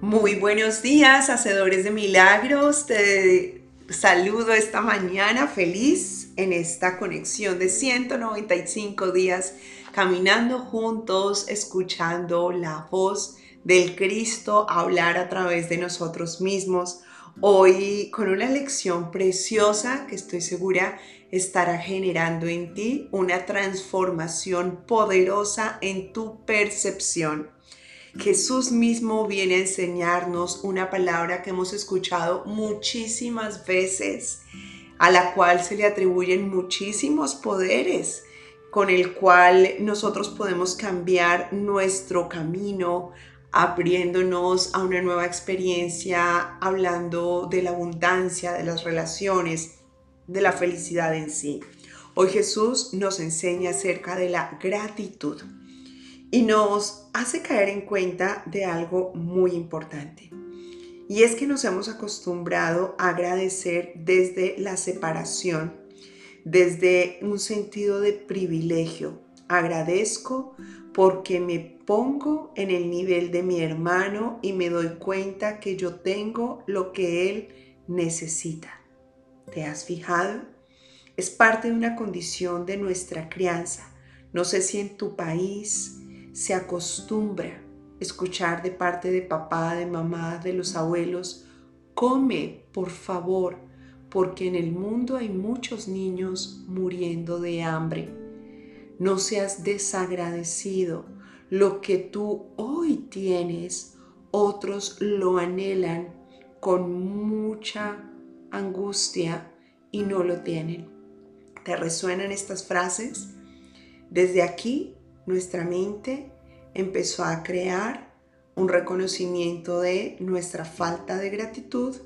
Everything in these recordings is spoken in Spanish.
Muy buenos días, hacedores de milagros. Te saludo esta mañana feliz en esta conexión de 195 días caminando juntos, escuchando la voz del Cristo hablar a través de nosotros mismos. Hoy con una lección preciosa que estoy segura estará generando en ti una transformación poderosa en tu percepción. Jesús mismo viene a enseñarnos una palabra que hemos escuchado muchísimas veces, a la cual se le atribuyen muchísimos poderes, con el cual nosotros podemos cambiar nuestro camino, abriéndonos a una nueva experiencia, hablando de la abundancia, de las relaciones, de la felicidad en sí. Hoy Jesús nos enseña acerca de la gratitud y nos hace caer en cuenta de algo muy importante. Y es que nos hemos acostumbrado a agradecer desde la separación, desde un sentido de privilegio. Agradezco porque me pongo en el nivel de mi hermano y me doy cuenta que yo tengo lo que él necesita. ¿Te has fijado? Es parte de una condición de nuestra crianza. No sé si en tu país, se acostumbra escuchar de parte de papá, de mamá, de los abuelos, come, por favor, porque en el mundo hay muchos niños muriendo de hambre. No seas desagradecido. Lo que tú hoy tienes, otros lo anhelan con mucha angustia y no lo tienen. ¿Te resuenan estas frases? Desde aquí nuestra mente empezó a crear un reconocimiento de nuestra falta de gratitud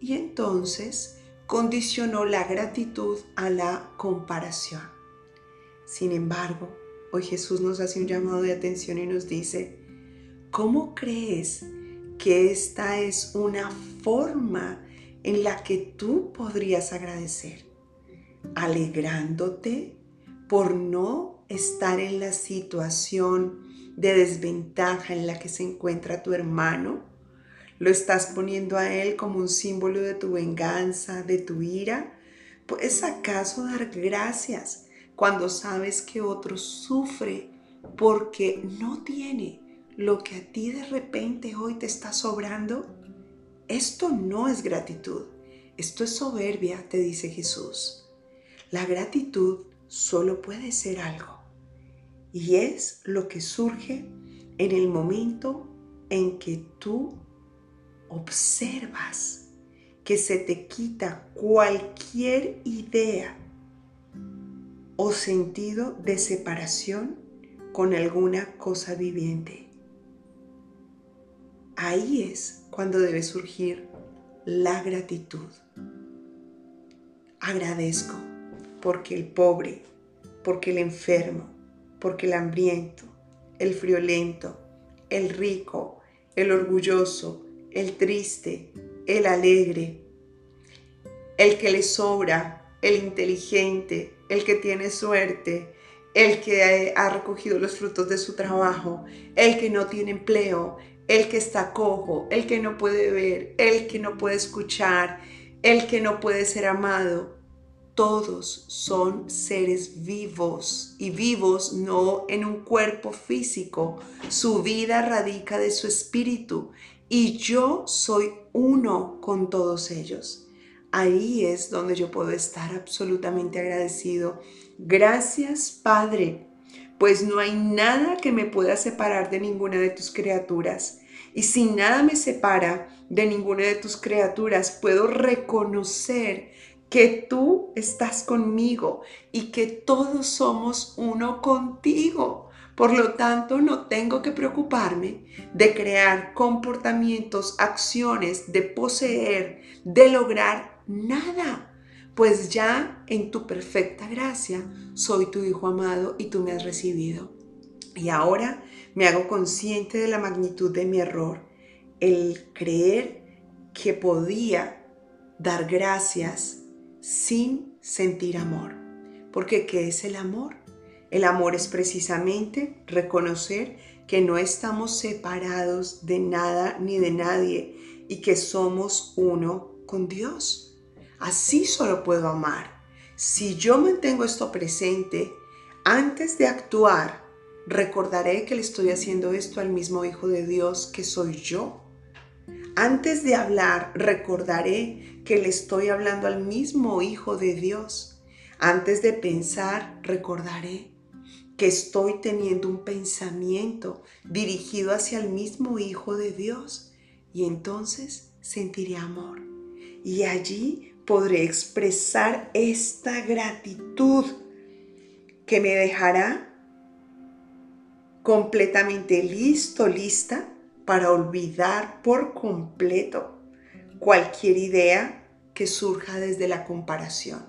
y entonces condicionó la gratitud a la comparación. Sin embargo, hoy Jesús nos hace un llamado de atención y nos dice, ¿cómo crees que esta es una forma en la que tú podrías agradecer? Alegrándote por no estar en la situación de desventaja en la que se encuentra tu hermano? ¿Lo estás poniendo a él como un símbolo de tu venganza, de tu ira? ¿Puedes acaso dar gracias cuando sabes que otro sufre porque no tiene lo que a ti de repente hoy te está sobrando? Esto no es gratitud, esto es soberbia, te dice Jesús. La gratitud solo puede ser algo. Y es lo que surge en el momento en que tú observas que se te quita cualquier idea o sentido de separación con alguna cosa viviente. Ahí es cuando debe surgir la gratitud. Agradezco porque el pobre, porque el enfermo, porque el hambriento, el friolento, el rico, el orgulloso, el triste, el alegre, el que le sobra, el inteligente, el que tiene suerte, el que ha recogido los frutos de su trabajo, el que no tiene empleo, el que está cojo, el que no puede ver, el que no puede escuchar, el que no puede ser amado, todos son seres vivos y vivos no en un cuerpo físico. Su vida radica de su espíritu y yo soy uno con todos ellos. Ahí es donde yo puedo estar absolutamente agradecido. Gracias Padre, pues no hay nada que me pueda separar de ninguna de tus criaturas. Y si nada me separa de ninguna de tus criaturas, puedo reconocer que tú estás conmigo y que todos somos uno contigo. Por lo tanto, no tengo que preocuparme de crear comportamientos, acciones, de poseer, de lograr nada, pues ya en tu perfecta gracia soy tu Hijo amado y tú me has recibido. Y ahora me hago consciente de la magnitud de mi error, el creer que podía dar gracias sin sentir amor. Porque ¿qué es el amor? El amor es precisamente reconocer que no estamos separados de nada ni de nadie y que somos uno con Dios. Así solo puedo amar. Si yo mantengo esto presente, antes de actuar, recordaré que le estoy haciendo esto al mismo Hijo de Dios que soy yo. Antes de hablar, recordaré que le estoy hablando al mismo Hijo de Dios. Antes de pensar, recordaré que estoy teniendo un pensamiento dirigido hacia el mismo Hijo de Dios. Y entonces sentiré amor. Y allí podré expresar esta gratitud que me dejará completamente listo, lista para olvidar por completo cualquier idea que surja desde la comparación.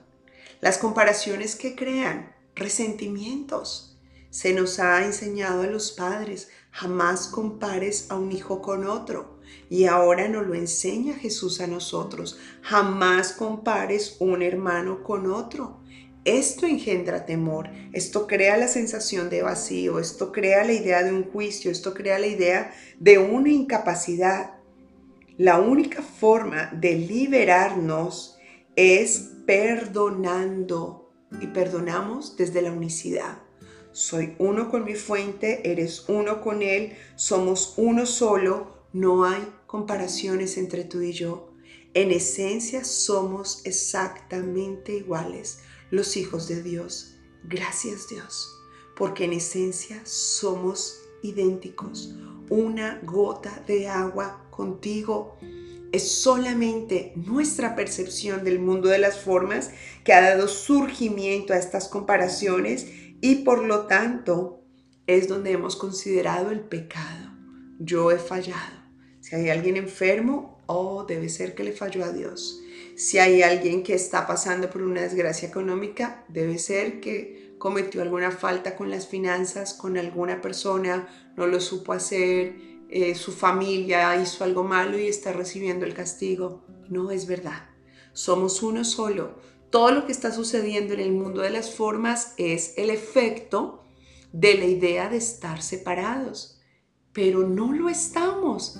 Las comparaciones que crean resentimientos. Se nos ha enseñado a los padres, jamás compares a un hijo con otro. Y ahora nos lo enseña Jesús a nosotros, jamás compares un hermano con otro. Esto engendra temor, esto crea la sensación de vacío, esto crea la idea de un juicio, esto crea la idea de una incapacidad. La única forma de liberarnos es perdonando y perdonamos desde la unicidad. Soy uno con mi fuente, eres uno con él, somos uno solo, no hay comparaciones entre tú y yo. En esencia somos exactamente iguales los hijos de Dios. Gracias Dios, porque en esencia somos idénticos. Una gota de agua contigo es solamente nuestra percepción del mundo de las formas que ha dado surgimiento a estas comparaciones y por lo tanto es donde hemos considerado el pecado. Yo he fallado. Si hay alguien enfermo, oh, debe ser que le falló a Dios. Si hay alguien que está pasando por una desgracia económica, debe ser que cometió alguna falta con las finanzas, con alguna persona, no lo supo hacer, eh, su familia hizo algo malo y está recibiendo el castigo. No es verdad. Somos uno solo. Todo lo que está sucediendo en el mundo de las formas es el efecto de la idea de estar separados. Pero no lo estamos.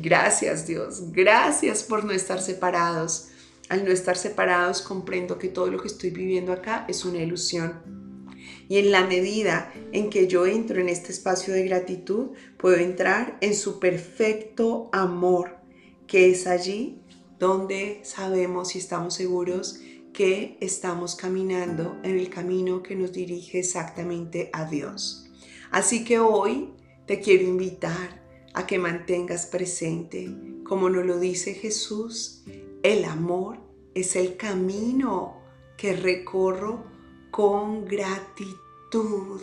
Gracias Dios, gracias por no estar separados. Al no estar separados comprendo que todo lo que estoy viviendo acá es una ilusión. Y en la medida en que yo entro en este espacio de gratitud, puedo entrar en su perfecto amor, que es allí donde sabemos y estamos seguros que estamos caminando en el camino que nos dirige exactamente a Dios. Así que hoy te quiero invitar a que mantengas presente, como nos lo dice Jesús, el amor es el camino que recorro con gratitud,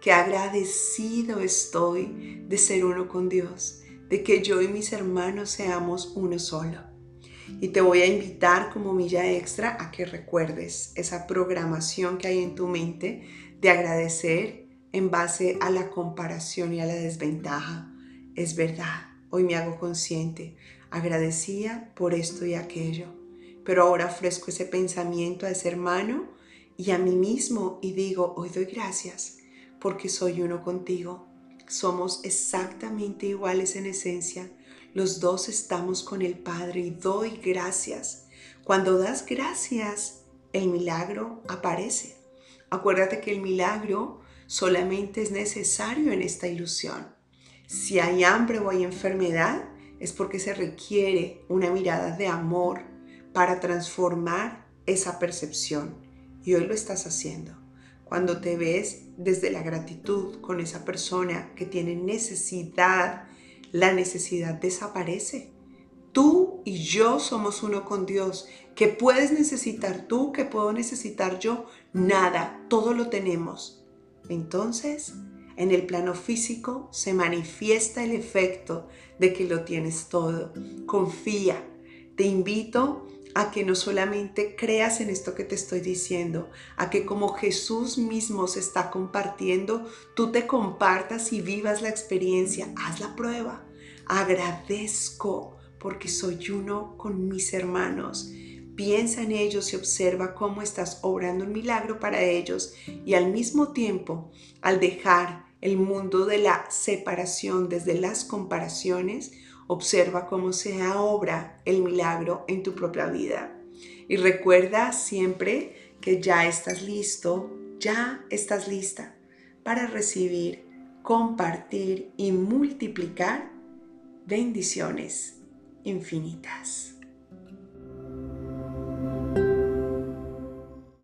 que agradecido estoy de ser uno con Dios, de que yo y mis hermanos seamos uno solo. Y te voy a invitar como milla extra a que recuerdes esa programación que hay en tu mente de agradecer en base a la comparación y a la desventaja es verdad, hoy me hago consciente, agradecía por esto y aquello, pero ahora ofrezco ese pensamiento a ese hermano y a mí mismo y digo, hoy doy gracias porque soy uno contigo. Somos exactamente iguales en esencia. Los dos estamos con el Padre y doy gracias. Cuando das gracias, el milagro aparece. Acuérdate que el milagro solamente es necesario en esta ilusión. Si hay hambre o hay enfermedad, es porque se requiere una mirada de amor para transformar esa percepción. Y hoy lo estás haciendo. Cuando te ves desde la gratitud con esa persona que tiene necesidad, la necesidad desaparece. Tú y yo somos uno con Dios. ¿Qué puedes necesitar tú? ¿Qué puedo necesitar yo? Nada, todo lo tenemos. Entonces, en el plano físico se manifiesta el efecto de que lo tienes todo. Confía. Te invito a que no solamente creas en esto que te estoy diciendo, a que como Jesús mismo se está compartiendo, tú te compartas y vivas la experiencia. Haz la prueba. Agradezco porque soy uno con mis hermanos. Piensa en ellos y observa cómo estás obrando un milagro para ellos y al mismo tiempo, al dejar el mundo de la separación desde las comparaciones, observa cómo se obra el milagro en tu propia vida. Y recuerda siempre que ya estás listo, ya estás lista para recibir, compartir y multiplicar bendiciones infinitas.